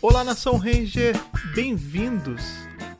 Olá, Nação Ranger! Bem-vindos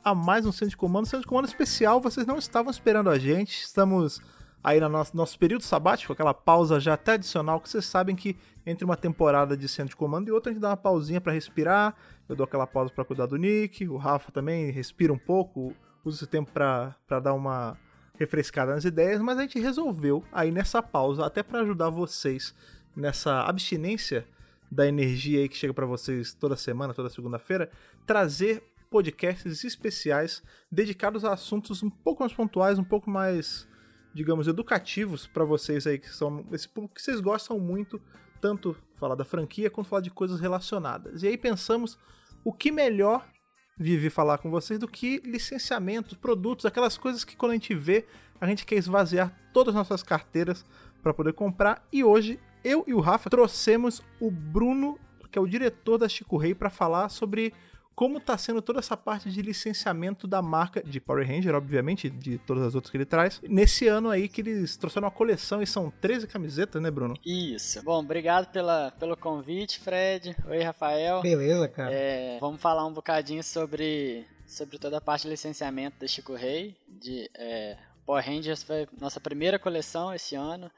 a mais um Centro de Comando. Centro de Comando especial, vocês não estavam esperando a gente. Estamos aí no nosso, nosso período sabático, aquela pausa já até adicional, que vocês sabem que entre uma temporada de Centro de Comando e outra a gente dá uma pausinha para respirar. Eu dou aquela pausa para cuidar do Nick, o Rafa também respira um pouco, usa esse tempo para dar uma refrescada nas ideias, mas a gente resolveu aí nessa pausa, até para ajudar vocês nessa abstinência da energia aí que chega para vocês toda semana, toda segunda-feira, trazer podcasts especiais dedicados a assuntos um pouco mais pontuais, um pouco mais, digamos, educativos para vocês aí que são esse público que vocês gostam muito, tanto falar da franquia quanto falar de coisas relacionadas. E aí pensamos o que melhor Vivi falar com vocês do que licenciamentos, produtos, aquelas coisas que quando a gente vê, a gente quer esvaziar todas as nossas carteiras para poder comprar. E hoje, eu e o Rafa trouxemos o Bruno, que é o diretor da Chico Rei, para falar sobre como está sendo toda essa parte de licenciamento da marca de Power Ranger, obviamente, de todas as outras que ele traz. Nesse ano aí que eles trouxeram uma coleção e são 13 camisetas, né, Bruno? Isso. Bom, obrigado pela, pelo convite, Fred. Oi, Rafael. Beleza, cara. É, vamos falar um bocadinho sobre, sobre toda a parte de licenciamento da Chico Rei. De, é, Power Rangers foi nossa primeira coleção esse ano.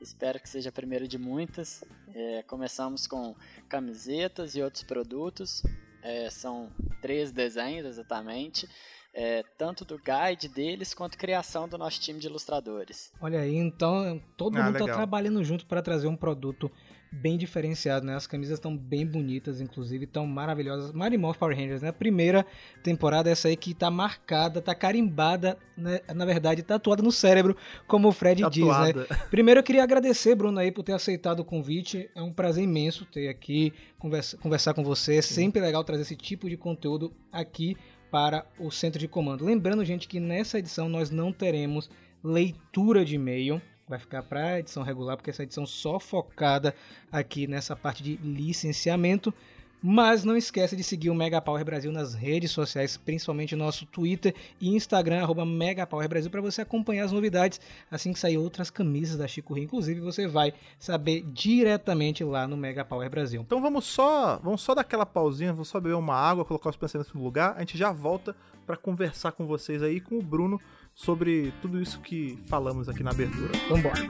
Espero que seja a primeira de muitas. É, começamos com camisetas e outros produtos. É, são três desenhos exatamente. É, tanto do guide deles quanto criação do nosso time de ilustradores. Olha aí, então todo ah, mundo está trabalhando junto para trazer um produto bem diferenciado, né? As camisas estão bem bonitas, inclusive, estão maravilhosas. Marimorph Power Rangers, né? A primeira temporada, essa aí que tá marcada, tá carimbada, né? na verdade, tatuada no cérebro, como o Fred tatuada. diz, né? Primeiro eu queria agradecer, Bruno, aí, por ter aceitado o convite. É um prazer imenso ter aqui, conversa, conversar com você. É sempre legal trazer esse tipo de conteúdo aqui para o centro de comando. Lembrando, gente, que nessa edição nós não teremos leitura de e-mail vai ficar para edição regular, porque essa edição só focada aqui nessa parte de licenciamento. Mas não esqueça de seguir o Mega Power Brasil nas redes sociais, principalmente nosso Twitter e Instagram, arroba Mega Power Brasil, para você acompanhar as novidades assim que sair outras camisas da Chico Rio. Inclusive, você vai saber diretamente lá no Mega Power Brasil. Então vamos só, vamos só dar aquela pausinha, vamos só beber uma água, colocar os pensamentos no lugar. A gente já volta para conversar com vocês aí, com o Bruno, sobre tudo isso que falamos aqui na abertura. Vambora!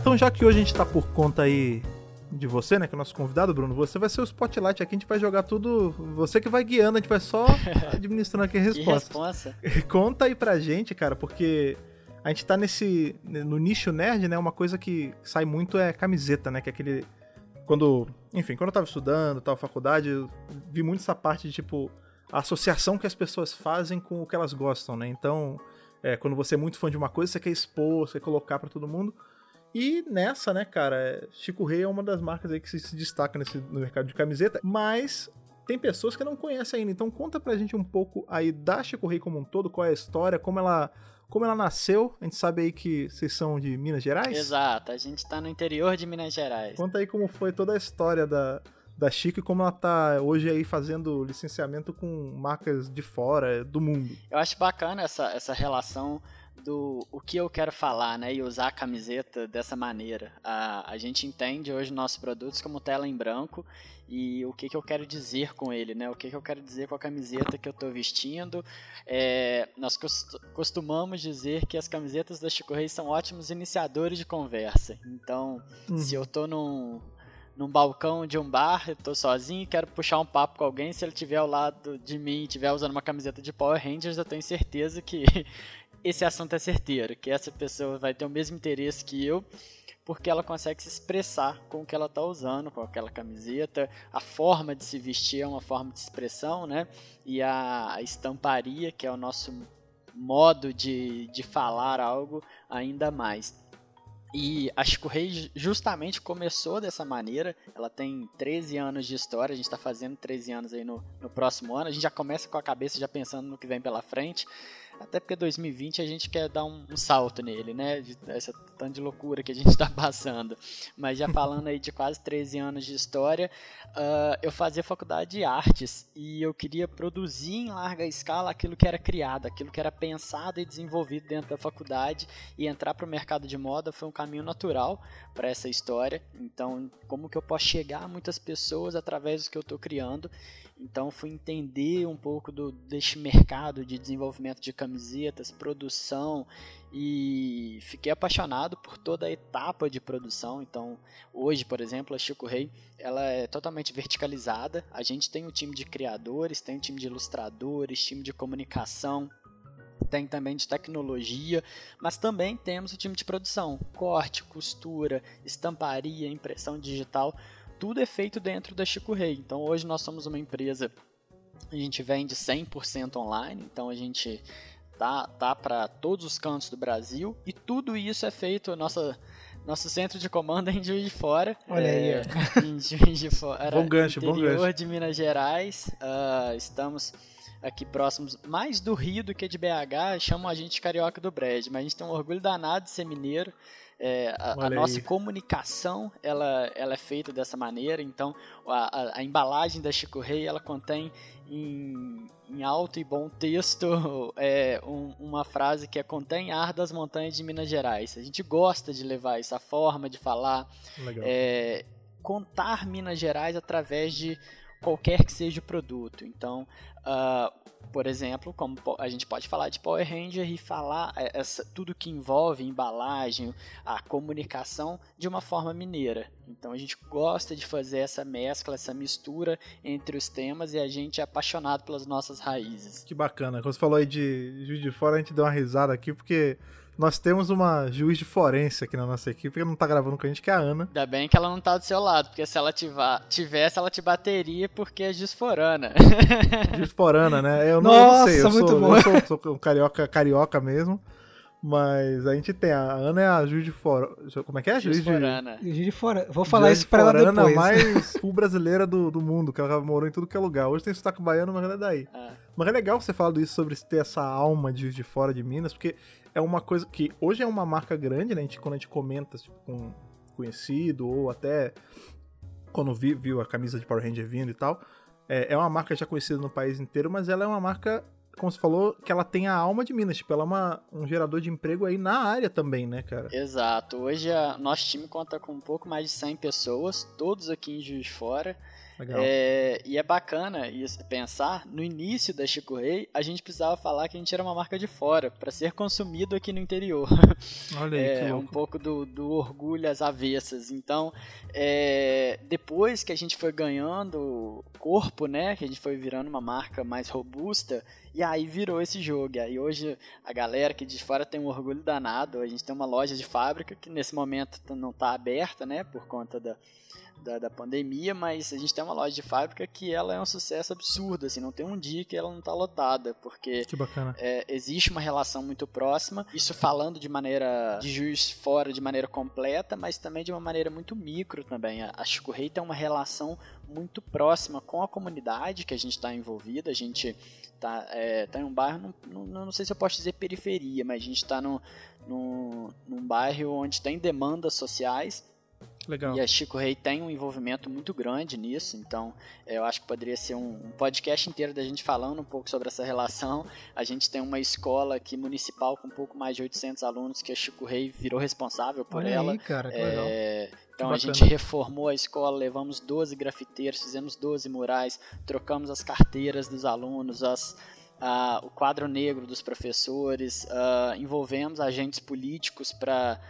Então, já que hoje a gente tá por conta aí de você, né, que é o nosso convidado, Bruno, você vai ser o spotlight aqui, a gente vai jogar tudo, você que vai guiando, a gente vai só administrando aqui a resposta. Conta aí pra gente, cara, porque a gente tá nesse no nicho nerd, né, uma coisa que sai muito é camiseta, né, que é aquele quando, enfim, quando eu tava estudando, tal, faculdade, eu vi muito essa parte de, tipo, a associação que as pessoas fazem com o que elas gostam, né? Então, é, quando você é muito fã de uma coisa, você quer expor, você quer colocar para todo mundo. E nessa, né, cara, Chico Rei é uma das marcas aí que se, se destaca nesse, no mercado de camiseta, mas tem pessoas que não conhecem ainda. Então conta pra gente um pouco aí da Chico Rei como um todo, qual é a história, como ela como ela nasceu, a gente sabe aí que vocês são de Minas Gerais? Exato, a gente tá no interior de Minas Gerais. Conta aí como foi toda a história da, da Chico e como ela tá hoje aí fazendo licenciamento com marcas de fora, do mundo. Eu acho bacana essa, essa relação do o que eu quero falar, né, e usar a camiseta dessa maneira. A, a gente entende hoje nossos produtos como tela em branco e o que, que eu quero dizer com ele, né, o que, que eu quero dizer com a camiseta que eu estou vestindo. É, nós costumamos dizer que as camisetas da Chico Reis são ótimos iniciadores de conversa. Então, uhum. se eu estou num num balcão de um bar, eu tô sozinho, quero puxar um papo com alguém, se ele estiver ao lado de mim e estiver usando uma camiseta de Power Rangers, eu tenho certeza que esse assunto é certeiro, que essa pessoa vai ter o mesmo interesse que eu, porque ela consegue se expressar com o que ela está usando, com aquela camiseta. A forma de se vestir é uma forma de expressão, né? E a estamparia, que é o nosso modo de, de falar algo, ainda mais. E a Chico Rei justamente começou dessa maneira. Ela tem 13 anos de história, a gente está fazendo 13 anos aí no, no próximo ano. A gente já começa com a cabeça já pensando no que vem pela frente. Até porque 2020 a gente quer dar um, um salto nele, né? Essa tanto de loucura que a gente está passando. Mas já falando aí de quase 13 anos de história, uh, eu fazia faculdade de artes e eu queria produzir em larga escala aquilo que era criado, aquilo que era pensado e desenvolvido dentro da faculdade e entrar para o mercado de moda foi um caminho natural para essa história. Então, como que eu posso chegar a muitas pessoas através do que eu estou criando? Então fui entender um pouco do, deste mercado de desenvolvimento de camisetas, produção e fiquei apaixonado por toda a etapa de produção. Então hoje, por exemplo, a Chico Rei ela é totalmente verticalizada. A gente tem um time de criadores, tem um time de ilustradores, time de comunicação, tem também de tecnologia, mas também temos o time de produção, corte, costura, estamparia, impressão digital tudo é feito dentro da Chico Rei. Então hoje nós somos uma empresa, a gente vende 100% online, então a gente tá, tá para todos os cantos do Brasil e tudo isso é feito, nossa, nosso centro de comando é em Juiz de Fora. Olha é, aí. Em Juiz de Fora. bom gancho, bom gancho. de Minas Gerais. Uh, estamos aqui próximos, mais do Rio do que de BH, chamam a gente carioca do Brad, mas a gente tem um orgulho danado de ser mineiro. É, a, a nossa comunicação ela, ela é feita dessa maneira, então a, a, a embalagem da Chico Rei ela contém em, em alto e bom texto é, um, uma frase que é contém ar das montanhas de Minas Gerais. A gente gosta de levar essa forma de falar, é, contar Minas Gerais através de qualquer que seja o produto. Então, uh, por exemplo, como a gente pode falar de Power Ranger e falar é, essa, tudo que envolve embalagem, a comunicação de uma forma mineira. Então a gente gosta de fazer essa mescla, essa mistura entre os temas e a gente é apaixonado pelas nossas raízes. Que bacana. Quando você falou aí de Juiz de Fora, a gente deu uma risada aqui porque nós temos uma juiz de forense aqui na nossa equipe que não tá gravando com a gente, que é a Ana. Ainda bem que ela não tá do seu lado, porque se ela tivesse, ela te bateria porque é disforana. Disforana, né? Eu não, nossa, sei, eu muito sou, bom. eu sou, sou um carioca, carioca mesmo. Mas a gente tem, a Ana é a juiz de fora. Como é que é? Juiz de forana. Juiz de fora. Vou falar isso pra ela depois. mais full brasileira do, do mundo, que ela morou em tudo que é lugar. Hoje tem sotaque baiano, mas ela é daí. Ah. Mas é legal você falar isso sobre ter essa alma de de fora de Minas, porque é uma coisa que hoje é uma marca grande, né? A gente, quando a gente comenta tipo, com conhecido ou até quando vi, viu a camisa de Power Ranger vindo e tal, é, é uma marca já conhecida no país inteiro, mas ela é uma marca, como você falou, que ela tem a alma de Minas. Tipo, ela é uma, um gerador de emprego aí na área também, né, cara? Exato. Hoje a, nosso time conta com um pouco mais de 100 pessoas, todos aqui em Juiz de Fora. É, e é bacana isso, pensar, no início da Chico Rei, a gente precisava falar que a gente era uma marca de fora, para ser consumido aqui no interior. Olha aí, é, um pouco do, do orgulho às avessas. Então, é, depois que a gente foi ganhando corpo, né, que a gente foi virando uma marca mais robusta, e aí virou esse jogo. E aí hoje a galera que de fora tem um orgulho danado. A gente tem uma loja de fábrica que nesse momento não está aberta, né, por conta da da, da, pandemia, mas a gente tem uma loja de fábrica que ela é um sucesso absurdo, assim, não tem um dia que ela não está lotada, porque é, existe uma relação muito próxima, isso falando de maneira de juiz fora, de maneira completa, mas também de uma maneira muito micro também. A, a Chico Rei tem uma relação muito próxima com a comunidade que a gente está envolvida, a gente está é, tá em um bairro, não, não, não sei se eu posso dizer periferia, mas a gente está num, num, num bairro onde tem demandas sociais Legal. E a Chico Rei tem um envolvimento muito grande nisso, então é, eu acho que poderia ser um, um, podcast inteiro da gente falando um pouco sobre essa relação. A gente tem uma escola aqui municipal com um pouco mais de 800 alunos que a Chico Rei virou responsável por Olha ela. Aí, cara, que é, legal. Então a gente reformou a escola, levamos 12 grafiteiros, fizemos 12 murais, trocamos as carteiras dos alunos, as, uh, o quadro negro dos professores, uh, envolvemos agentes políticos para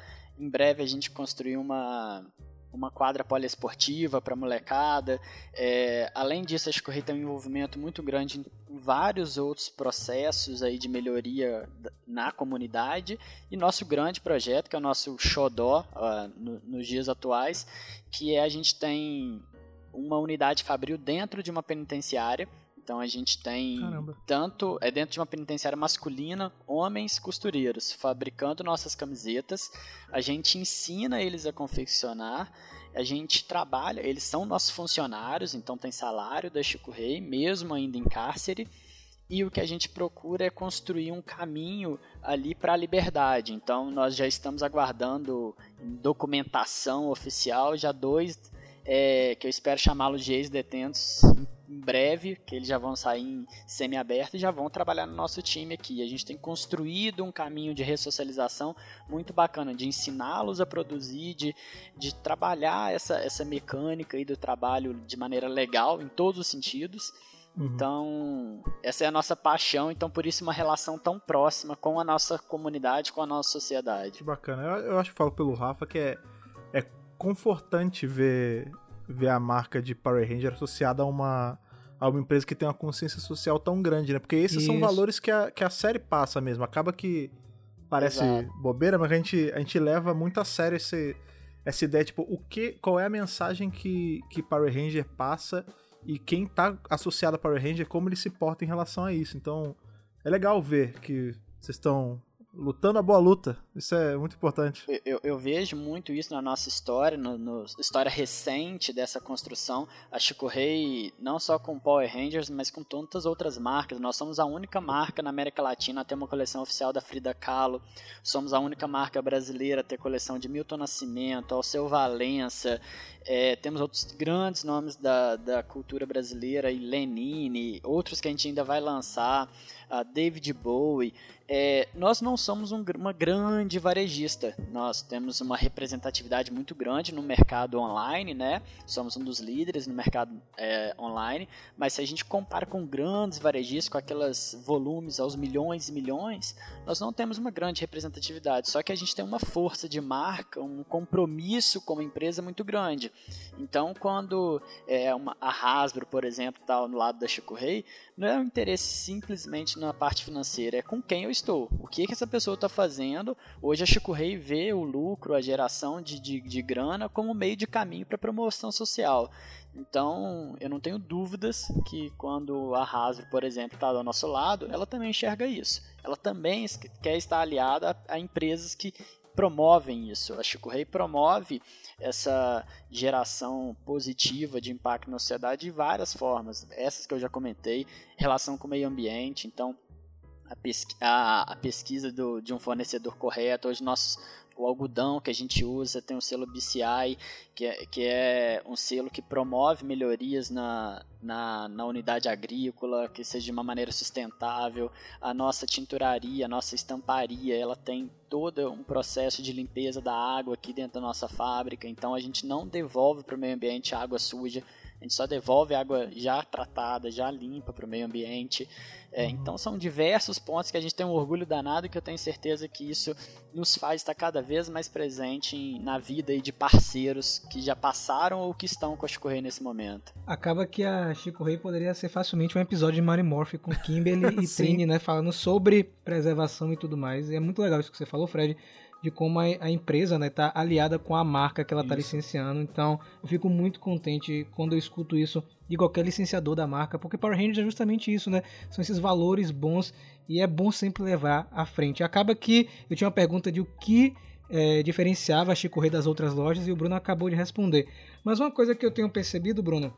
em breve a gente construir uma uma quadra poliesportiva para molecada. É, além disso, a Escorri tem um envolvimento muito grande em vários outros processos aí de melhoria na comunidade. E nosso grande projeto, que é o nosso Xodó uh, no, nos dias atuais, que é a gente tem uma unidade fabril dentro de uma penitenciária então a gente tem Caramba. tanto é dentro de uma penitenciária masculina, homens costureiros fabricando nossas camisetas. A gente ensina eles a confeccionar. A gente trabalha, eles são nossos funcionários, então tem salário da Chico Rei, mesmo ainda em cárcere. e o que a gente procura é construir um caminho ali para a liberdade. Então, nós já estamos aguardando documentação oficial, já dois, é, que eu espero chamá-los de ex-detentos em breve, que eles já vão sair em semi-aberto e já vão trabalhar no nosso time aqui. A gente tem construído um caminho de ressocialização muito bacana, de ensiná-los a produzir, de, de trabalhar essa, essa mecânica aí do trabalho de maneira legal, em todos os sentidos. Uhum. Então, essa é a nossa paixão, então por isso uma relação tão próxima com a nossa comunidade, com a nossa sociedade. Que bacana. Eu, eu acho que falo pelo Rafa que é, é confortante ver, ver a marca de Power Ranger associada a uma, a uma empresa que tem uma consciência social tão grande, né? Porque esses isso. são valores que a, que a série passa mesmo. Acaba que parece Exato. bobeira, mas a gente, a gente leva muito a sério esse, essa ideia, tipo, o que, qual é a mensagem que, que Power Ranger passa e quem tá associado a Power Ranger, como ele se porta em relação a isso. Então, é legal ver que vocês estão lutando a boa luta. Isso é muito importante. Eu, eu, eu vejo muito isso na nossa história, na no, no, história recente dessa construção. A Chico Rei, não só com Power Rangers, mas com tantas outras marcas. Nós somos a única marca na América Latina a ter uma coleção oficial da Frida Kahlo. Somos a única marca brasileira a ter coleção de Milton Nascimento, Alceu Valença. É, temos outros grandes nomes da, da cultura brasileira, e Lenine, outros que a gente ainda vai lançar, uh, David Bowie. É, nós não somos um, uma grande varejista, nós temos uma representatividade muito grande no mercado online, né? Somos um dos líderes no mercado é, online, mas se a gente compara com grandes varejistas, com aqueles volumes aos milhões e milhões, nós não temos uma grande representatividade. Só que a gente tem uma força de marca, um compromisso como empresa muito grande. Então, quando é, uma, a Hasbro, por exemplo, está no lado da Chico Rei, não é um interesse simplesmente na parte financeira, é com quem eu estou. O que, que essa pessoa está fazendo? Hoje a Chico Rei vê o lucro, a geração de, de, de grana como meio de caminho para promoção social. Então, eu não tenho dúvidas que quando a Hasbro, por exemplo, está do nosso lado, ela também enxerga isso. Ela também quer estar aliada a, a empresas que promovem isso. A Chico Rei promove essa geração positiva de impacto na sociedade de várias formas. Essas que eu já comentei, relação com o meio ambiente, então a, pesqui a, a pesquisa do, de um fornecedor correto, hoje nossos o algodão que a gente usa tem o selo BCI, que é, que é um selo que promove melhorias na, na, na, unidade agrícola, que seja de uma maneira sustentável. A nossa tinturaria, a nossa estamparia, ela tem todo um processo de limpeza da água aqui dentro da nossa fábrica, então a gente não devolve para o meio ambiente água suja, a gente só devolve água já tratada, já limpa para o meio ambiente. É, uhum. então são diversos pontos que a gente tem um orgulho danado que eu tenho certeza que isso nos faz estar cada vez mais presente em, na vida de parceiros que já passaram ou que estão com a Chico Rei nesse momento. Acaba que a Chico Rei poderia ser facilmente um episódio de Mary Morph com Kimberly e Trini, né, falando sobre preservação e tudo mais. E é muito legal isso que você falou, Fred, de como a, a empresa está né, tá aliada com a marca que ela está licenciando. Então, eu fico muito contente quando eu escuto isso de qualquer licenciador da marca, porque Power Rangers é justamente isso, né? São esses valores bons e é bom sempre levar à frente. Acaba que eu tinha uma pergunta de o que é, diferenciava a Chico Rei das outras lojas e o Bruno acabou de responder. Mas uma coisa que eu tenho percebido, Bruno,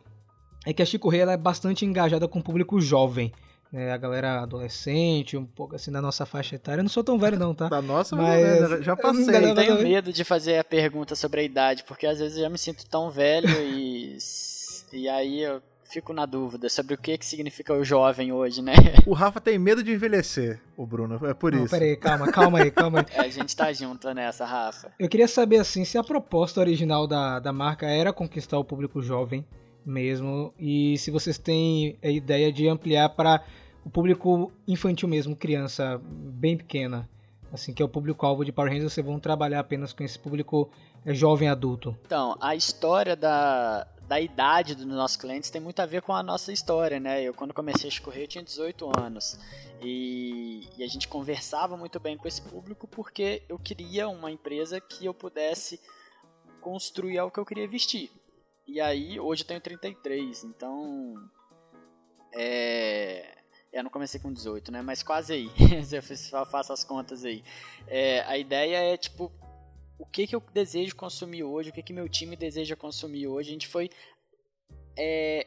é que a Chico Rei ela é bastante engajada com o público jovem né, a galera adolescente, um pouco assim da nossa faixa etária. Eu não sou tão velho não, tá? Da nossa, mas já passei. Eu tenho medo de fazer a pergunta sobre a idade, porque às vezes eu já me sinto tão velho e e aí eu fico na dúvida sobre o que que significa o jovem hoje, né? O Rafa tem medo de envelhecer, o Bruno, é por não, isso. Peraí, calma, calma aí, calma aí. É, a gente tá junto nessa, Rafa. Eu queria saber assim, se a proposta original da, da marca era conquistar o público jovem mesmo, e se vocês têm a ideia de ampliar para o público infantil mesmo, criança bem pequena, assim que é o público-alvo de Power Rangers, vocês vão trabalhar apenas com esse público é, jovem adulto? Então, a história da, da idade dos nossos clientes tem muito a ver com a nossa história, né? Eu quando comecei a escorrer eu tinha 18 anos e, e a gente conversava muito bem com esse público porque eu queria uma empresa que eu pudesse construir algo que eu queria vestir. E aí, hoje eu tenho 33, então é, eu não comecei com 18, né? Mas quase aí. eu faço as contas aí. É, a ideia é, tipo, o que, que eu desejo consumir hoje, o que, que meu time deseja consumir hoje. A gente foi é,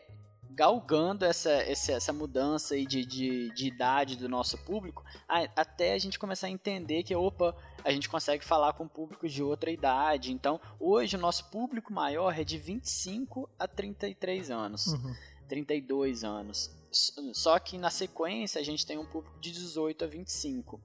galgando essa, essa, essa mudança aí de, de, de idade do nosso público, até a gente começar a entender que, opa, a gente consegue falar com públicos de outra idade. Então, hoje o nosso público maior é de 25 a 33 anos, uhum. 32 anos. Só que na sequência a gente tem um público de 18 a 25.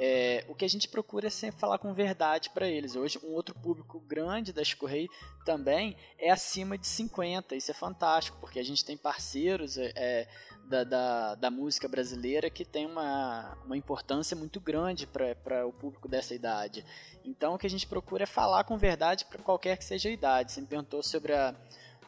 É, o que a gente procura é sempre falar com verdade para eles. Hoje, um outro público grande da Chico Rei também é acima de 50. Isso é fantástico, porque a gente tem parceiros é, é da, da, da, música brasileira que tem uma, uma importância muito grande para o público dessa idade. Então, o que a gente procura é falar com verdade para qualquer que seja a idade. Você me perguntou sobre a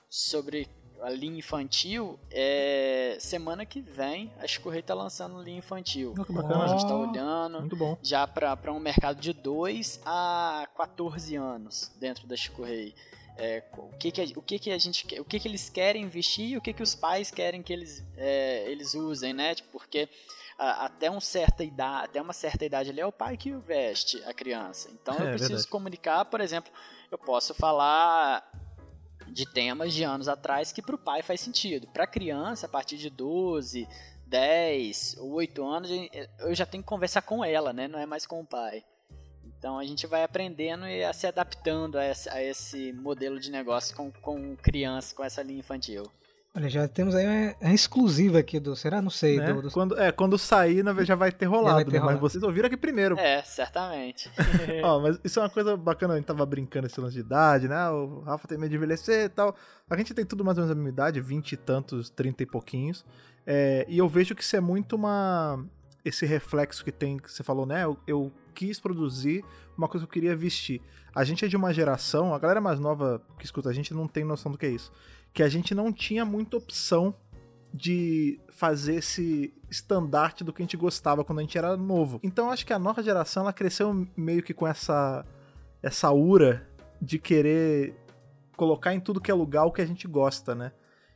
sobre a linha infantil, é, semana que vem a Chicorrei tá lançando linha infantil. Oh, que bacana. A gente tá olhando já para um mercado de 2 a 14 anos dentro da Chicorrei. É, o que que, a, o que que a gente o que que eles querem investir e o que que os pais querem que eles, é, eles usem, né? Tipo, porque a, até, um certa idade, até uma certa idade ali é o pai que veste a criança. Então eu é, preciso verdade. comunicar, por exemplo, eu posso falar de temas de anos atrás que para o pai faz sentido. Para criança, a partir de 12, 10 ou 8 anos, eu já tenho que conversar com ela, né? Não é mais com o pai. Então a gente vai aprendendo e a se adaptando a esse, a esse modelo de negócio com, com criança, com essa linha infantil. Olha, já temos aí uma, exclusiva aqui do. Será? Não sei. Né? Do, do... Quando, é, quando sair, na já vai ter rolado, vai ter né? rolado. mas vocês ouviram aqui primeiro. É, certamente. Ó, mas isso é uma coisa bacana, a gente tava brincando esse lance de idade, né? O Rafa tem medo de envelhecer e tal. A gente tem tudo mais ou menos a mesma idade, 20 e tantos, 30 e pouquinhos. É, e eu vejo que isso é muito uma. Esse reflexo que tem, que você falou, né? Eu, eu quis produzir uma coisa que eu queria vestir. A gente é de uma geração, a galera mais nova que escuta a gente não tem noção do que é isso que a gente não tinha muita opção de fazer esse estandarte do que a gente gostava quando a gente era novo. Então acho que a nova geração ela cresceu meio que com essa essa ura de querer colocar em tudo que é lugar o que a gente gosta, né?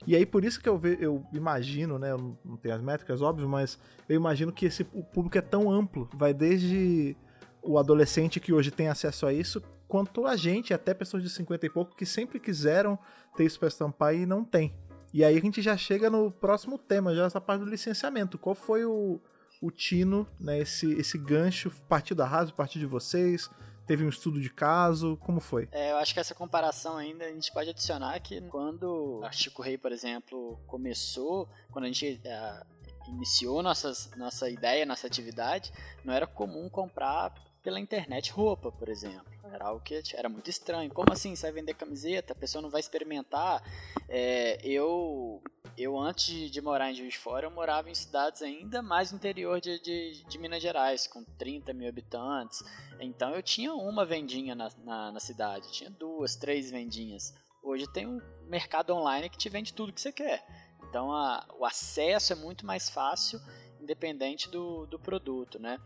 E aí por isso que eu, ve, eu imagino, né? Eu não tenho as métricas, óbvio, mas eu imagino que esse o público é tão amplo, vai desde o adolescente que hoje tem acesso a isso, quanto a gente, até pessoas de 50 e pouco, que sempre quiseram ter isso para estampar e não tem. E aí a gente já chega no próximo tema, já essa parte do licenciamento. Qual foi o, o tino, né, esse, esse gancho, partiu da Raso, partiu de vocês? Teve um estudo de caso? Como foi? É, eu acho que essa comparação ainda a gente pode adicionar que quando a Chico Rei, por exemplo, começou, quando a gente uh, iniciou nossas, nossa ideia, nossa atividade, não era comum comprar pela internet roupa, por exemplo. Era algo que era muito estranho. Como assim? Você vai vender camiseta? A pessoa não vai experimentar? É, eu, eu, antes de morar em Juiz de Fora, eu morava em cidades ainda mais interior de, de, de, Minas Gerais, com 30 mil habitantes. Então eu tinha uma vendinha na, na, na cidade, tinha duas, três vendinhas. Hoje tem um mercado online que te vende tudo que você quer. Então a, o acesso é muito mais fácil, independente do, do produto, né?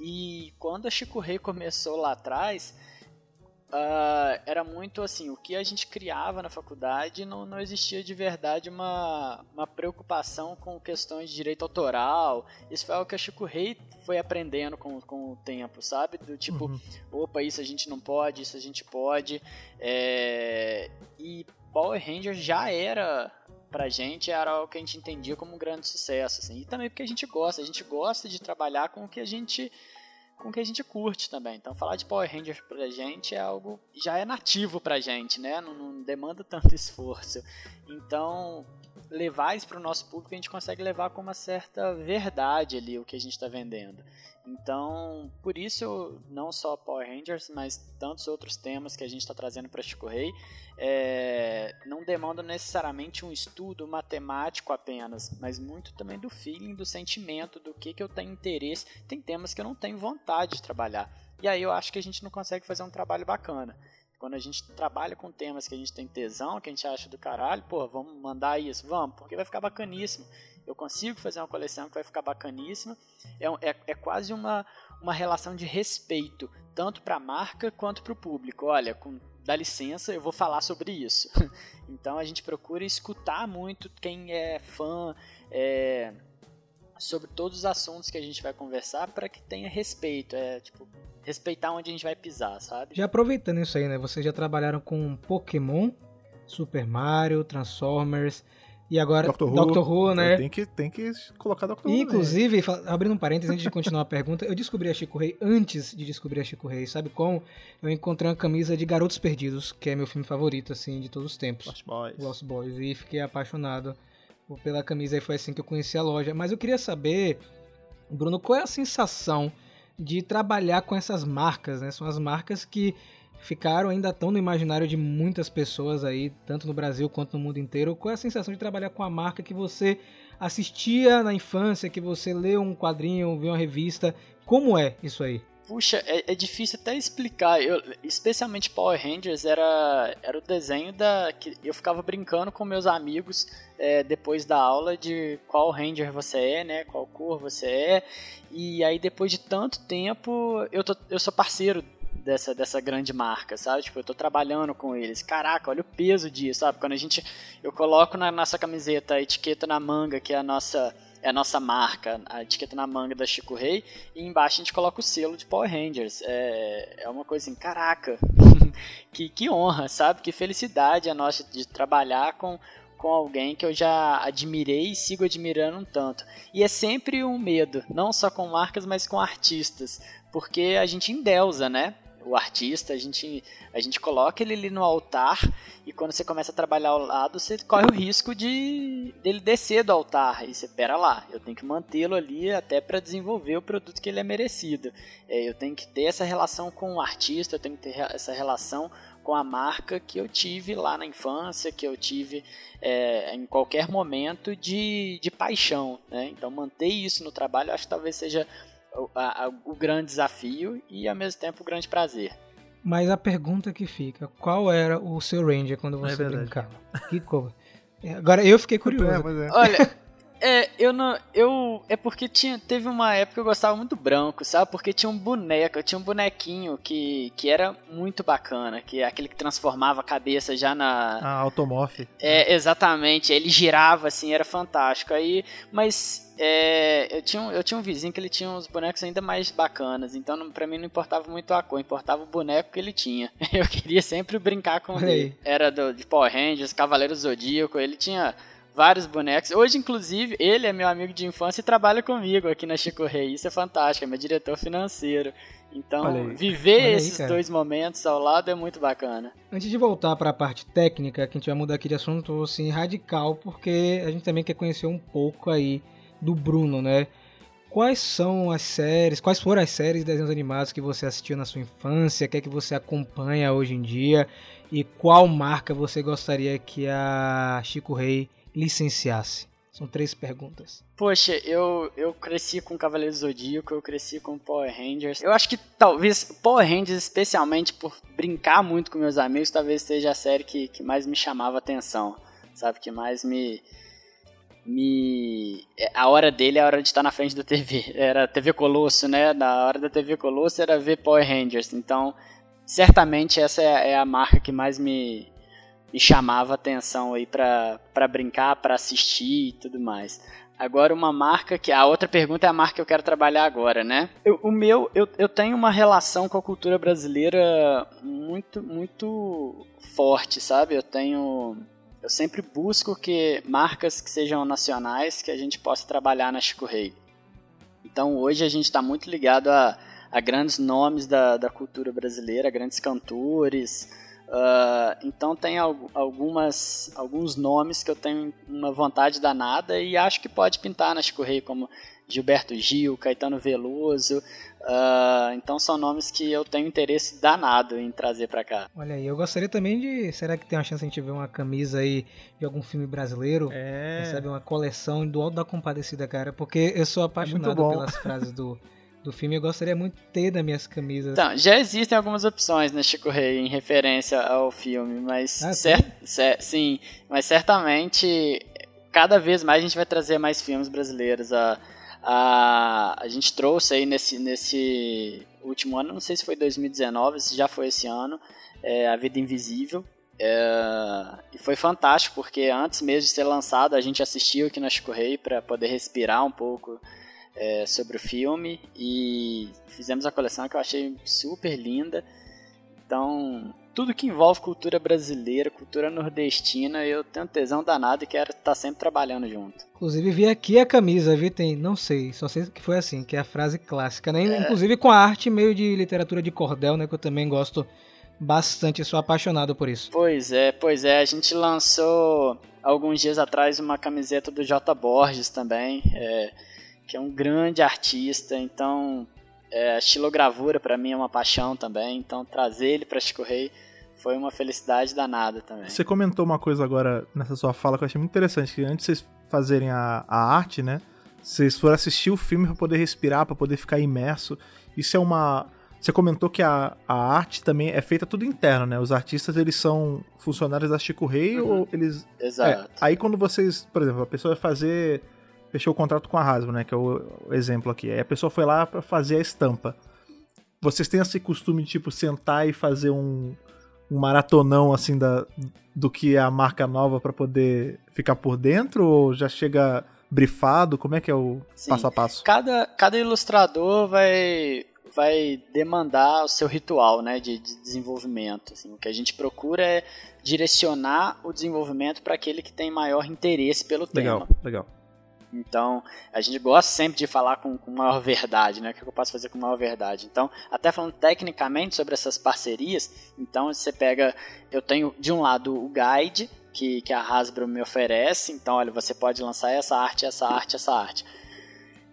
E quando a Chico Rei começou lá atrás, uh, era muito assim, o que a gente criava na faculdade não, não existia de verdade uma, uma preocupação com questões de direito autoral. Isso foi algo que a Chico Rei foi aprendendo com, com o tempo, sabe? Do tipo, uhum. opa, isso a gente não pode, isso a gente pode. É... E Power Rangers já era pra gente era algo que a gente entendia como um grande sucesso, assim. E também porque a gente gosta, a gente gosta de trabalhar com o que a gente com o que a gente curte também. Então falar de Power Rangers pra gente é algo já é nativo pra gente, né? Não, não demanda tanto esforço. Então, levar isso para o nosso público, a gente consegue levar com uma certa verdade ali o que a gente está vendendo. Então, por isso, não só Power Rangers, mas tantos outros temas que a gente está trazendo para Chico Rei, é, não demandam necessariamente um estudo matemático apenas, mas muito também do feeling, do sentimento, do que, que eu tenho interesse. Tem temas que eu não tenho vontade de trabalhar. E aí eu acho que a gente não consegue fazer um trabalho bacana. Quando a gente trabalha com temas que a gente tem tesão, que a gente acha do caralho, pô, vamos mandar isso, vamos, porque vai ficar bacaníssimo. Eu consigo fazer uma coleção que vai ficar bacaníssima. É, é, é quase uma, uma relação de respeito, tanto para a marca quanto para o público. Olha, com, dá licença, eu vou falar sobre isso. então a gente procura escutar muito quem é fã, é, sobre todos os assuntos que a gente vai conversar para que tenha respeito. É tipo, respeitar onde a gente vai pisar, sabe? Já aproveitando isso aí, né? Vocês já trabalharam com Pokémon, Super Mario, Transformers. E agora Doctor Who, Doctor Who né? Tem que, tem que colocar Doctor Who. Inclusive, abrindo um parênteses antes de continuar a pergunta, eu descobri a Chico Rei antes de descobrir a Chico Rei. Sabe como? Eu encontrei uma camisa de Garotos Perdidos, que é meu filme favorito, assim, de todos os tempos. Lost Boys. Lost Boys. E fiquei apaixonado pela camisa e foi assim que eu conheci a loja. Mas eu queria saber, Bruno, qual é a sensação de trabalhar com essas marcas, né? São as marcas que ficaram ainda tão no imaginário de muitas pessoas aí, tanto no Brasil quanto no mundo inteiro. Qual é a sensação de trabalhar com a marca que você assistia na infância, que você leu um quadrinho, viu uma revista? Como é isso aí? Puxa, é, é, difícil até explicar. Eu, especialmente Power Rangers era, era o desenho da. que eu ficava brincando com meus amigos é, depois da aula de qual Ranger você é, né? Qual cor você é. E aí depois de tanto tempo eu, tô, eu sou parceiro dessa, dessa grande marca, sabe? Tipo, eu tô trabalhando com eles. Caraca, olha o peso disso, sabe? Quando a gente. Eu coloco na nossa camiseta a etiqueta na manga, que é a nossa. É a nossa marca, a etiqueta na manga da Chico Rei, e embaixo a gente coloca o selo de Power Rangers. É, é uma coisa assim, caraca, que, que honra, sabe? Que felicidade a nossa de trabalhar com, com alguém que eu já admirei e sigo admirando um tanto. E é sempre um medo, não só com marcas, mas com artistas, porque a gente endeusa, né? O artista, a gente, a gente coloca ele ali no altar e quando você começa a trabalhar ao lado, você corre o risco de dele descer do altar. E você, pera lá, eu tenho que mantê-lo ali até para desenvolver o produto que ele é merecido. É, eu tenho que ter essa relação com o artista, eu tenho que ter essa relação com a marca que eu tive lá na infância, que eu tive é, em qualquer momento de, de paixão. Né? Então, manter isso no trabalho, acho que talvez seja o, a, o grande desafio e ao mesmo tempo o grande prazer. Mas a pergunta que fica, qual era o seu Ranger quando você é brincava? Que cor? É, agora eu fiquei curioso. É, é. Olha, É, eu não. Eu. É porque tinha, teve uma época que eu gostava muito branco, sabe? Porque tinha um boneco, tinha um bonequinho que, que era muito bacana, que é aquele que transformava a cabeça já na. Ah, automorph. É, exatamente. Ele girava assim, era fantástico. Aí, mas. É, eu, tinha, eu tinha um vizinho que ele tinha uns bonecos ainda mais bacanas, então não, pra mim não importava muito a cor, importava o boneco que ele tinha. Eu queria sempre brincar com ele. Era do, de Power Rangers, Cavaleiro Zodíaco, ele tinha vários bonecos. Hoje, inclusive, ele é meu amigo de infância e trabalha comigo aqui na Chico Rei. Isso é fantástico, é meu diretor financeiro. Então, viver aí, esses cara. dois momentos ao lado é muito bacana. Antes de voltar para a parte técnica, que a gente vai mudar aqui de assunto assim radical, porque a gente também quer conhecer um pouco aí do Bruno, né? Quais são as séries, quais foram as séries de desenhos animados que você assistiu na sua infância, que é que você acompanha hoje em dia e qual marca você gostaria que a Chico Rei licenciasse? São três perguntas. Poxa, eu, eu cresci com Cavaleiro Zodíaco, eu cresci com Power Rangers. Eu acho que talvez Power Rangers, especialmente por brincar muito com meus amigos, talvez seja a série que, que mais me chamava atenção. Sabe? Que mais me. me A hora dele é a hora de estar na frente da TV. Era TV Colosso, né? Na hora da TV Colosso era ver Power Rangers. Então, certamente essa é, é a marca que mais me, me chamava atenção aí para brincar, para assistir e tudo mais. Agora uma marca que a outra pergunta é a marca que eu quero trabalhar agora, né? Eu, o meu eu, eu tenho uma relação com a cultura brasileira muito muito forte, sabe? Eu tenho eu sempre busco que marcas que sejam nacionais que a gente possa trabalhar na Chico Rei. Então hoje a gente está muito ligado a, a grandes nomes da, da cultura brasileira, grandes cantores, Uh, então tem algumas, alguns nomes que eu tenho uma vontade danada e acho que pode pintar na Rei, como Gilberto Gil, Caetano Veloso. Uh, então são nomes que eu tenho interesse danado em trazer para cá. Olha aí, eu gostaria também de. Será que tem uma chance de a gente ver uma camisa aí de algum filme brasileiro? É. Recebe uma coleção do Alto da Compadecida, cara, porque eu sou é apaixonado é pelas frases do. do filme, eu gostaria muito de ter nas minhas camisas. Então, já existem algumas opções na Chico Rei em referência ao filme, mas ah, cer cer sim, mas certamente cada vez mais a gente vai trazer mais filmes brasileiros. A, a, a gente trouxe aí nesse, nesse último ano, não sei se foi 2019, se já foi esse ano, é, A Vida Invisível. É, e foi fantástico, porque antes mesmo de ser lançado, a gente assistiu aqui na Chico Rei para poder respirar um pouco é, sobre o filme e fizemos a coleção que eu achei super linda. Então, tudo que envolve cultura brasileira, cultura nordestina, eu tenho tesão danado e quero estar tá sempre trabalhando junto. Inclusive, vi aqui a camisa, vi, tem, não sei, só sei que foi assim, que é a frase clássica, né? É. Inclusive com a arte meio de literatura de cordel, né? Que eu também gosto bastante, sou apaixonado por isso. Pois é, pois é, a gente lançou alguns dias atrás uma camiseta do J. Borges também, é, que é um grande artista, então é, a estilogravura para mim é uma paixão também, então trazer ele para Chico Rei foi uma felicidade danada também. Você comentou uma coisa agora nessa sua fala que eu achei muito interessante, que antes de vocês fazerem a, a arte, né, vocês foram assistir o filme para poder respirar, para poder ficar imerso. Isso é uma você comentou que a, a arte também é feita tudo interno, né? Os artistas, eles são funcionários da Chico Rei uhum. ou eles... Exato. É, aí quando vocês, por exemplo, a pessoa vai fazer... Fechou o contrato com a Hasbro, né? Que é o, exemplo aqui. Aí a pessoa foi lá para fazer a estampa. Vocês têm esse costume de, tipo, sentar e fazer um, um maratonão, assim, da, do que é a marca nova para poder ficar por dentro? Ou já chega brifado? Como é que é o Sim. passo a passo? Cada, cada ilustrador vai vai demandar o seu ritual né, de, de desenvolvimento. Assim. O que a gente procura é direcionar o desenvolvimento para aquele que tem maior interesse pelo legal, tema. Legal, Então, a gente gosta sempre de falar com, com maior verdade, né? O que eu posso fazer com maior verdade? Então, até falando tecnicamente sobre essas parcerias, então você pega, eu tenho de um lado o guide, que, que a Hasbro me oferece, então, olha, você pode lançar essa arte, essa arte, essa arte.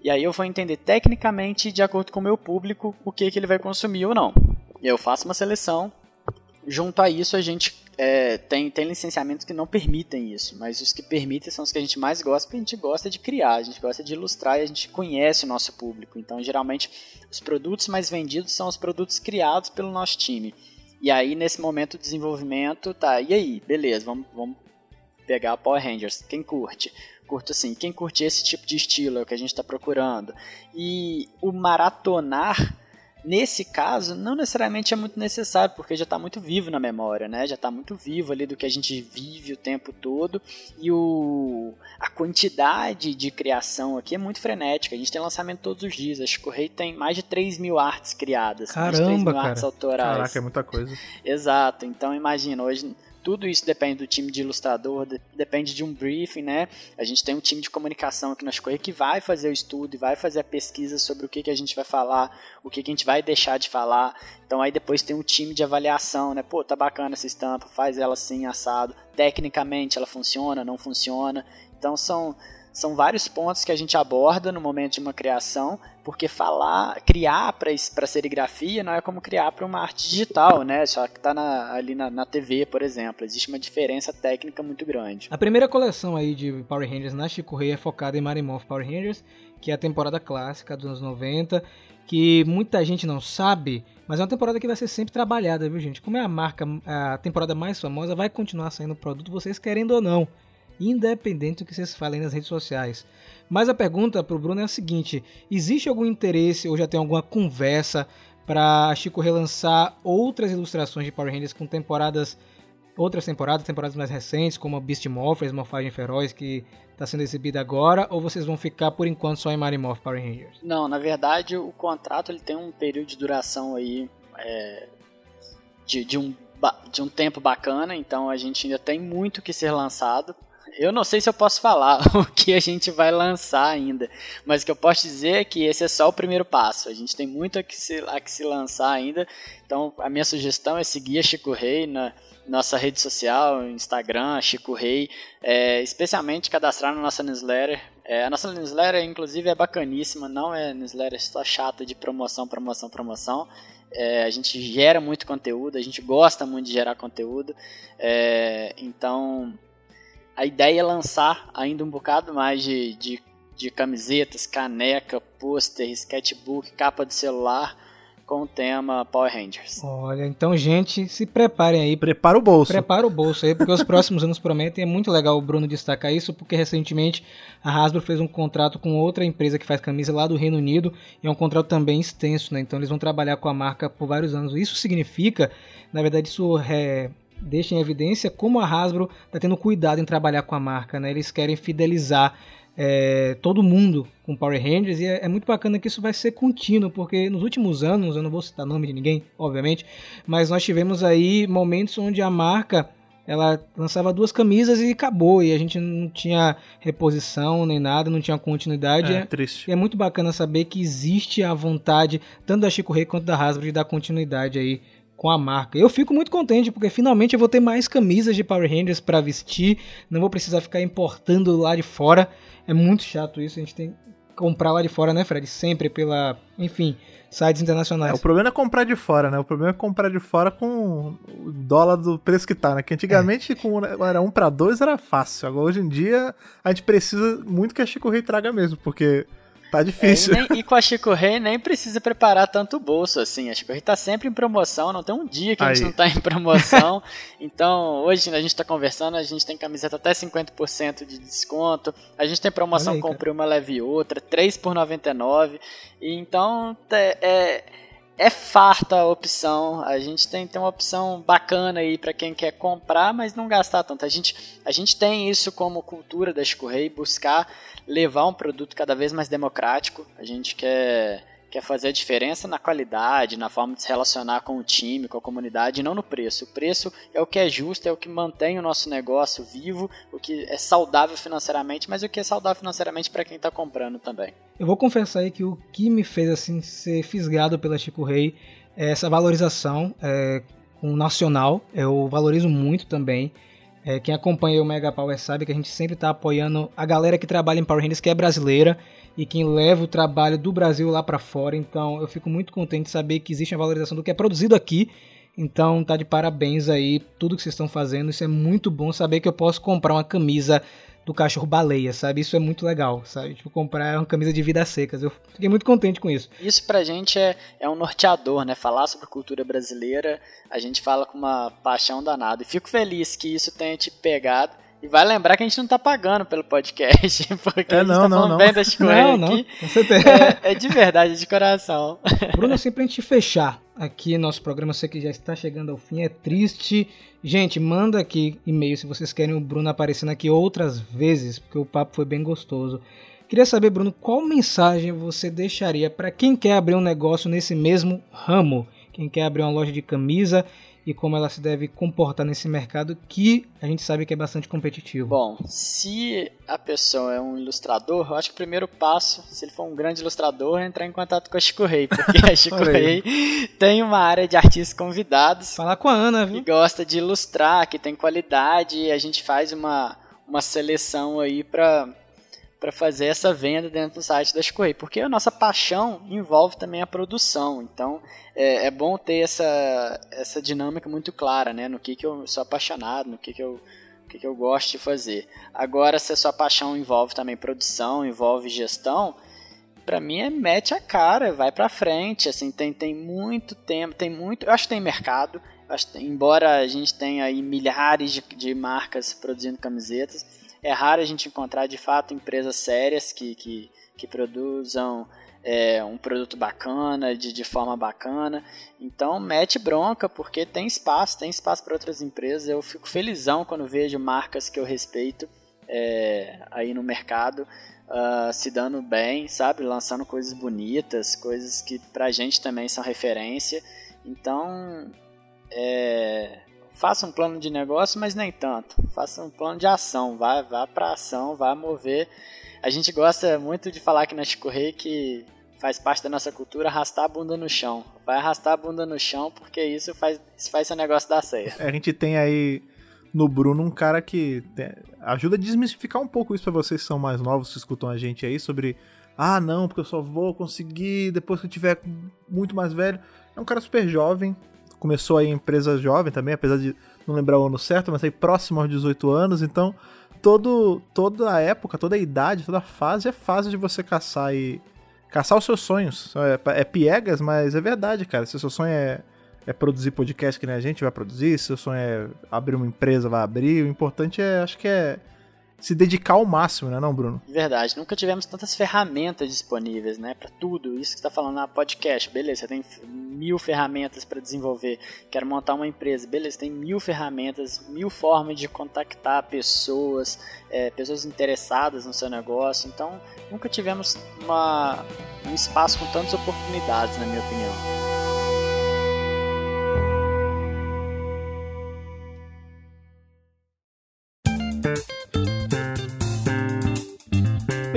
E aí eu vou entender tecnicamente, de acordo com o meu público, o que, que ele vai consumir ou não. Eu faço uma seleção. Junto a isso, a gente é, tem, tem licenciamentos que não permitem isso, mas os que permitem são os que a gente mais gosta, porque a gente gosta de criar, a gente gosta de ilustrar e a gente conhece o nosso público. Então, geralmente, os produtos mais vendidos são os produtos criados pelo nosso time. E aí, nesse momento de desenvolvimento, tá, e aí, beleza, vamos, vamos pegar Power Rangers. Quem curte? curto assim, quem curte esse tipo de estilo é o que a gente está procurando. E o maratonar, nesse caso, não necessariamente é muito necessário, porque já está muito vivo na memória, né? Já está muito vivo ali do que a gente vive o tempo todo. E o, a quantidade de criação aqui é muito frenética. A gente tem lançamento todos os dias. A Chico Rei tem mais de 3 mil artes criadas. Caramba, mais de 3 mil cara. artes autorais. Caraca, é muita coisa. Exato. Então imagina, hoje tudo isso depende do time de ilustrador, de, depende de um briefing, né? A gente tem um time de comunicação aqui na Escolha que vai fazer o estudo e vai fazer a pesquisa sobre o que, que a gente vai falar, o que, que a gente vai deixar de falar. Então aí depois tem um time de avaliação, né? Pô, tá bacana essa estampa, faz ela assim, assado. Tecnicamente ela funciona, não funciona. Então são são vários pontos que a gente aborda no momento de uma criação, porque falar, criar para serigrafia não é como criar para uma arte digital, né? Só que está ali na, na, TV, por exemplo. Existe uma diferença técnica muito grande. A primeira coleção aí de Power Rangers na Chico Rei é focada em Marimorph Power Rangers, que é a temporada clássica dos anos 90, que muita gente não sabe, mas é uma temporada que vai ser sempre trabalhada, viu, gente? Como é a marca, a temporada mais famosa, vai continuar saindo produto, vocês querendo ou não independente do que vocês falem nas redes sociais. Mas a pergunta para o Bruno é a seguinte: existe algum interesse ou já tem alguma conversa para Chico relançar outras ilustrações de Power Rangers com temporadas, outras temporadas, temporadas mais recentes, como a Beast Morphers, Morfagem Feroz, que está sendo exibida agora, ou vocês vão ficar por enquanto só em Marimorph Power Rangers? Não, na verdade o contrato ele tem um período de duração aí é, de, de um de um tempo bacana, então a gente ainda tem muito que ser lançado eu não sei se eu posso falar o que a gente vai lançar ainda, mas o que eu posso dizer é que esse é só o primeiro passo. A gente tem muito a que se, a que se lançar ainda, então a minha sugestão é seguir a Chico Rei na nossa rede social, Instagram, Chico Rei, é, especialmente cadastrar na nossa newsletter. É, a nossa newsletter, inclusive, é bacaníssima, não é newsletter só chata de promoção, promoção, promoção. É, a gente gera muito conteúdo, a gente gosta muito de gerar conteúdo, é, então a ideia é lançar ainda um bocado mais de, de, de camisetas, caneca, pôster, sketchbook, capa de celular com o tema Power Rangers. Olha, então, gente, se preparem aí. Prepara o bolso. Prepara o bolso aí, porque os próximos anos prometem. É muito legal o Bruno destacar isso, porque recentemente a Hasbro fez um contrato com outra empresa que faz camisa lá do Reino Unido, e é um contrato também extenso, né? Então eles vão trabalhar com a marca por vários anos. Isso significa, na verdade, isso é deixa em evidência como a Hasbro está tendo cuidado em trabalhar com a marca. Né? Eles querem fidelizar é, todo mundo com Power Rangers e é, é, muito bacana que isso vai ser contínuo, porque nos últimos anos, eu não vou citar nome de ninguém, obviamente, mas nós tivemos aí momentos onde a marca ela lançava duas camisas e acabou, e a gente não tinha reposição nem nada, não tinha continuidade. É, triste. E é muito bacana saber que existe a vontade, tanto da Chico Rei quanto da Hasbro, de dar continuidade aí com a marca. Eu fico muito contente porque finalmente eu vou ter mais camisas de Power Rangers para vestir, não vou precisar ficar importando lá de fora. É muito chato isso, a gente tem que comprar lá de fora, né, Fred? Sempre pela, enfim, sites internacionais. É, o problema é comprar de fora, né? O problema é comprar de fora com o dólar do preço que tá, né? Que antigamente é. com era um para dois era fácil. Agora hoje em dia a gente precisa muito que a Chico Rei traga mesmo, porque Tá difícil. É, e, nem, e, com a Chico Rei nem precisa preparar tanto bolso assim. A Chico Rei tá sempre em promoção, não tem um dia que a gente não tá em promoção. então, hoje a gente tá conversando, a gente tem camiseta até 50% de desconto. A gente tem promoção aí, compre uma leve outra, 3 por 99. E então é, é é farta a opção. A gente tem, tem uma opção bacana aí para quem quer comprar, mas não gastar tanto. A gente, a gente tem isso como cultura da Chico Rei, buscar levar um produto cada vez mais democrático. A gente quer quer fazer a diferença na qualidade, na forma de se relacionar com o time, com a comunidade, não no preço. O preço é o que é justo, é o que mantém o nosso negócio vivo, o que é saudável financeiramente, mas o que é saudável financeiramente para quem está comprando também. Eu vou confessar aí que o que me fez assim ser fisgado pela Chico Rei é essa valorização é, com o nacional. Eu valorizo muito também. É, quem acompanha o Mega Power sabe que a gente sempre está apoiando a galera que trabalha em Power Rangers, que é brasileira e quem leva o trabalho do Brasil lá para fora. Então eu fico muito contente de saber que existe a valorização do que é produzido aqui. Então tá de parabéns aí tudo que vocês estão fazendo. Isso é muito bom saber que eu posso comprar uma camisa do cachorro baleia, sabe? Isso é muito legal, sabe? Tipo, comprar uma camisa de vidas secas. Eu fiquei muito contente com isso. Isso pra gente é, é um norteador, né? Falar sobre cultura brasileira, a gente fala com uma paixão danada. E fico feliz que isso tenha te pegado e vai lembrar que a gente não tá pagando pelo podcast, porque é, a gente não, tá não, falando não. bem das coisas não, aqui. É, é, de verdade, de coração. Bruno, assim, pra gente fechar aqui nosso programa, sei que já está chegando ao fim, é triste. Gente, manda aqui e-mail se vocês querem o Bruno aparecendo aqui outras vezes, porque o papo foi bem gostoso. Queria saber, Bruno, qual mensagem você deixaria para quem quer abrir um negócio nesse mesmo ramo? Quem quer abrir uma loja de camisa e como ela se deve comportar nesse mercado que a gente sabe que é bastante competitivo. Bom, se a pessoa é um ilustrador, eu acho que o primeiro passo, se ele for um grande ilustrador, é entrar em contato com a Chico Rei, porque a Chico Rei tem uma área de artistas convidados. Falar com a Ana, viu? Que gosta de ilustrar, que tem qualidade, e a gente faz uma, uma seleção aí para para fazer essa venda dentro do site da Chico Rei, porque a nossa paixão envolve também a produção, então é, é, bom ter essa, essa dinâmica muito clara, né, no que, que eu sou apaixonado, no que, que eu que, que eu gosto de fazer. Agora, se a sua paixão envolve também produção, envolve gestão, para mim é mete a cara, vai para frente, assim, tem, tem muito tempo, tem muito, eu acho que tem mercado, acho, embora a gente tenha aí milhares de, de marcas produzindo camisetas, é raro a gente encontrar de fato empresas sérias que, que, que produzam é, um produto bacana, de, de forma bacana. Então mete bronca, porque tem espaço, tem espaço para outras empresas. Eu fico felizão quando vejo marcas que eu respeito é, aí no mercado uh, se dando bem, sabe? Lançando coisas bonitas, coisas que pra gente também são referência. Então, é, faça um plano de negócio, mas nem tanto. Faça um plano de ação, vá, vá para ação, vá mover. A gente gosta muito de falar aqui na Chico Rei que faz parte da nossa cultura arrastar a bunda no chão. Vai arrastar a bunda no chão porque isso faz, isso faz seu negócio dar certo. A gente tem aí no Bruno um cara que ajuda a desmistificar um pouco isso para vocês que são mais novos, que escutam a gente aí, sobre ah, não, porque eu só vou conseguir depois que eu tiver muito mais velho. É um cara super jovem, começou aí em empresa jovem também, apesar de não lembrar o ano certo, mas aí próximo aos 18 anos, então todo, toda a época, toda a idade, toda a fase é fase de você caçar e caçar os seus sonhos. É, é piegas, mas é verdade, cara. Se o seu sonho é, é produzir podcast que nem a gente vai produzir, se o seu sonho é abrir uma empresa, vai abrir, o importante é, acho que é se dedicar ao máximo, né, não, Bruno? Verdade. Nunca tivemos tantas ferramentas disponíveis, né, para tudo. Isso que você tá falando, na ah, podcast, beleza, você tem mil ferramentas para desenvolver. Quero montar uma empresa. Beleza, tem mil ferramentas, mil formas de contactar pessoas, é, pessoas interessadas no seu negócio. Então, nunca tivemos uma, um espaço com tantas oportunidades, na minha opinião.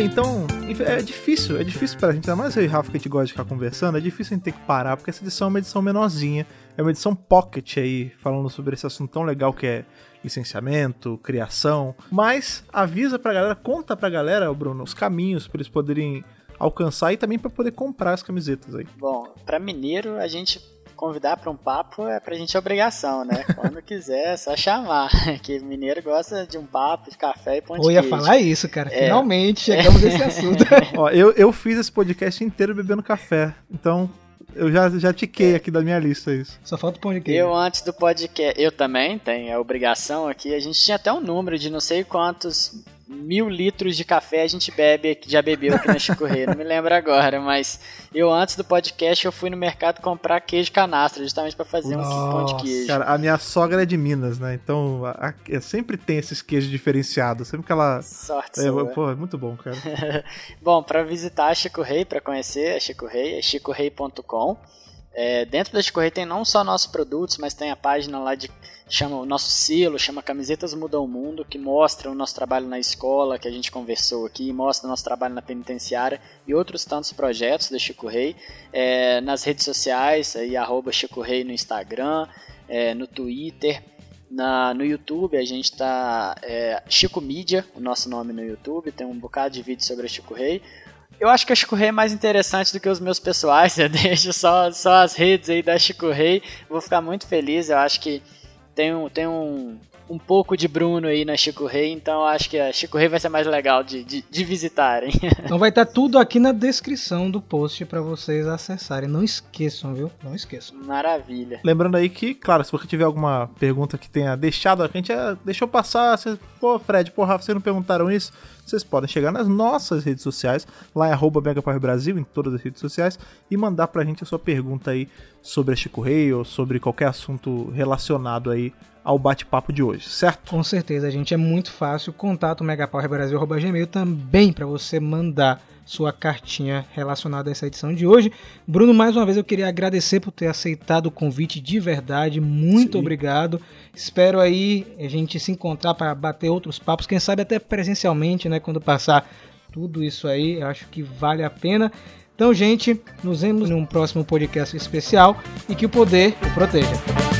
Então, é difícil, é difícil pra gente, ainda mais eu e Rafa que a gente gosta de ficar conversando, é difícil a gente ter que parar, porque essa edição é uma edição menorzinha, é uma edição pocket aí, falando sobre esse assunto tão legal que é licenciamento, criação, mas avisa pra galera, conta pra galera, Bruno, os caminhos para eles poderem alcançar e também para poder comprar as camisetas aí. Bom, para mineiro a gente convidar para um papo é pra gente é obrigação, né? Quando quiser, é só chamar. Que mineiro gosta de um papo, de café e pão de Eu ia falar isso, cara. É. Finalmente chegamos nesse assunto. Ó, eu, eu fiz esse podcast inteiro bebendo café. Então, eu já, já tiquei aqui da minha lista isso. Só falta o pão de queijo. Eu antes do podcast, eu também tenho a obrigação aqui. A gente tinha até um número de não sei quantos mil litros de café a gente bebe, já bebeu aqui na Chico Rei, não me lembro agora, mas eu antes do podcast eu fui no mercado comprar queijo canastra, justamente para fazer Nossa, um pão de queijo. Cara, a minha sogra é de Minas, né? Então a, a, sempre tem esses queijos diferenciados, sempre que ela Sorte é, pô, é muito bom, cara. bom, para visitar a Chico Rei, para conhecer a Chico Rei, é chicorei.com. É, dentro da Rei tem não só nossos produtos, mas tem a página lá de chama o nosso selo, chama Camisetas Mudam o Mundo, que mostra o nosso trabalho na escola, que a gente conversou aqui, mostra o nosso trabalho na penitenciária e outros tantos projetos da Chico Rei. É, nas redes sociais, aí, arroba Chico Rei no Instagram, é, no Twitter, na, no YouTube, a gente está é, Chico Mídia, o nosso nome no YouTube, tem um bocado de vídeo sobre a Chico Rei. Eu acho que a Chico Rei é mais interessante do que os meus pessoais, eu deixo só, só as redes aí da Chico Rei, vou ficar muito feliz, eu acho que tem um, tem um, um pouco de Bruno aí na Chico Rei, então acho que a Chico Rei vai ser mais legal de, de, de visitarem. Então vai estar tá tudo aqui na descrição do post para vocês acessarem. Não esqueçam, viu? Não esqueçam. Maravilha. Lembrando aí que, claro, se você tiver alguma pergunta que tenha deixado, a gente é, deixou passar, você, pô, Fred, pô, Rafa, vocês não perguntaram isso? Vocês podem chegar nas nossas redes sociais, lá é arroba Brasil, em todas as redes sociais, e mandar pra gente a sua pergunta aí sobre a Chico Rei ou sobre qualquer assunto relacionado aí ao bate-papo de hoje, certo? Com certeza, gente. É muito fácil. Contato megapowerbrasil.gmail também para você mandar sua cartinha relacionada a essa edição de hoje. Bruno, mais uma vez eu queria agradecer por ter aceitado o convite de verdade. Muito Sim. obrigado. Espero aí a gente se encontrar para bater outros papos, quem sabe até presencialmente, né, quando passar tudo isso aí. Acho que vale a pena. Então, gente, nos vemos em um próximo podcast especial e que o poder o proteja.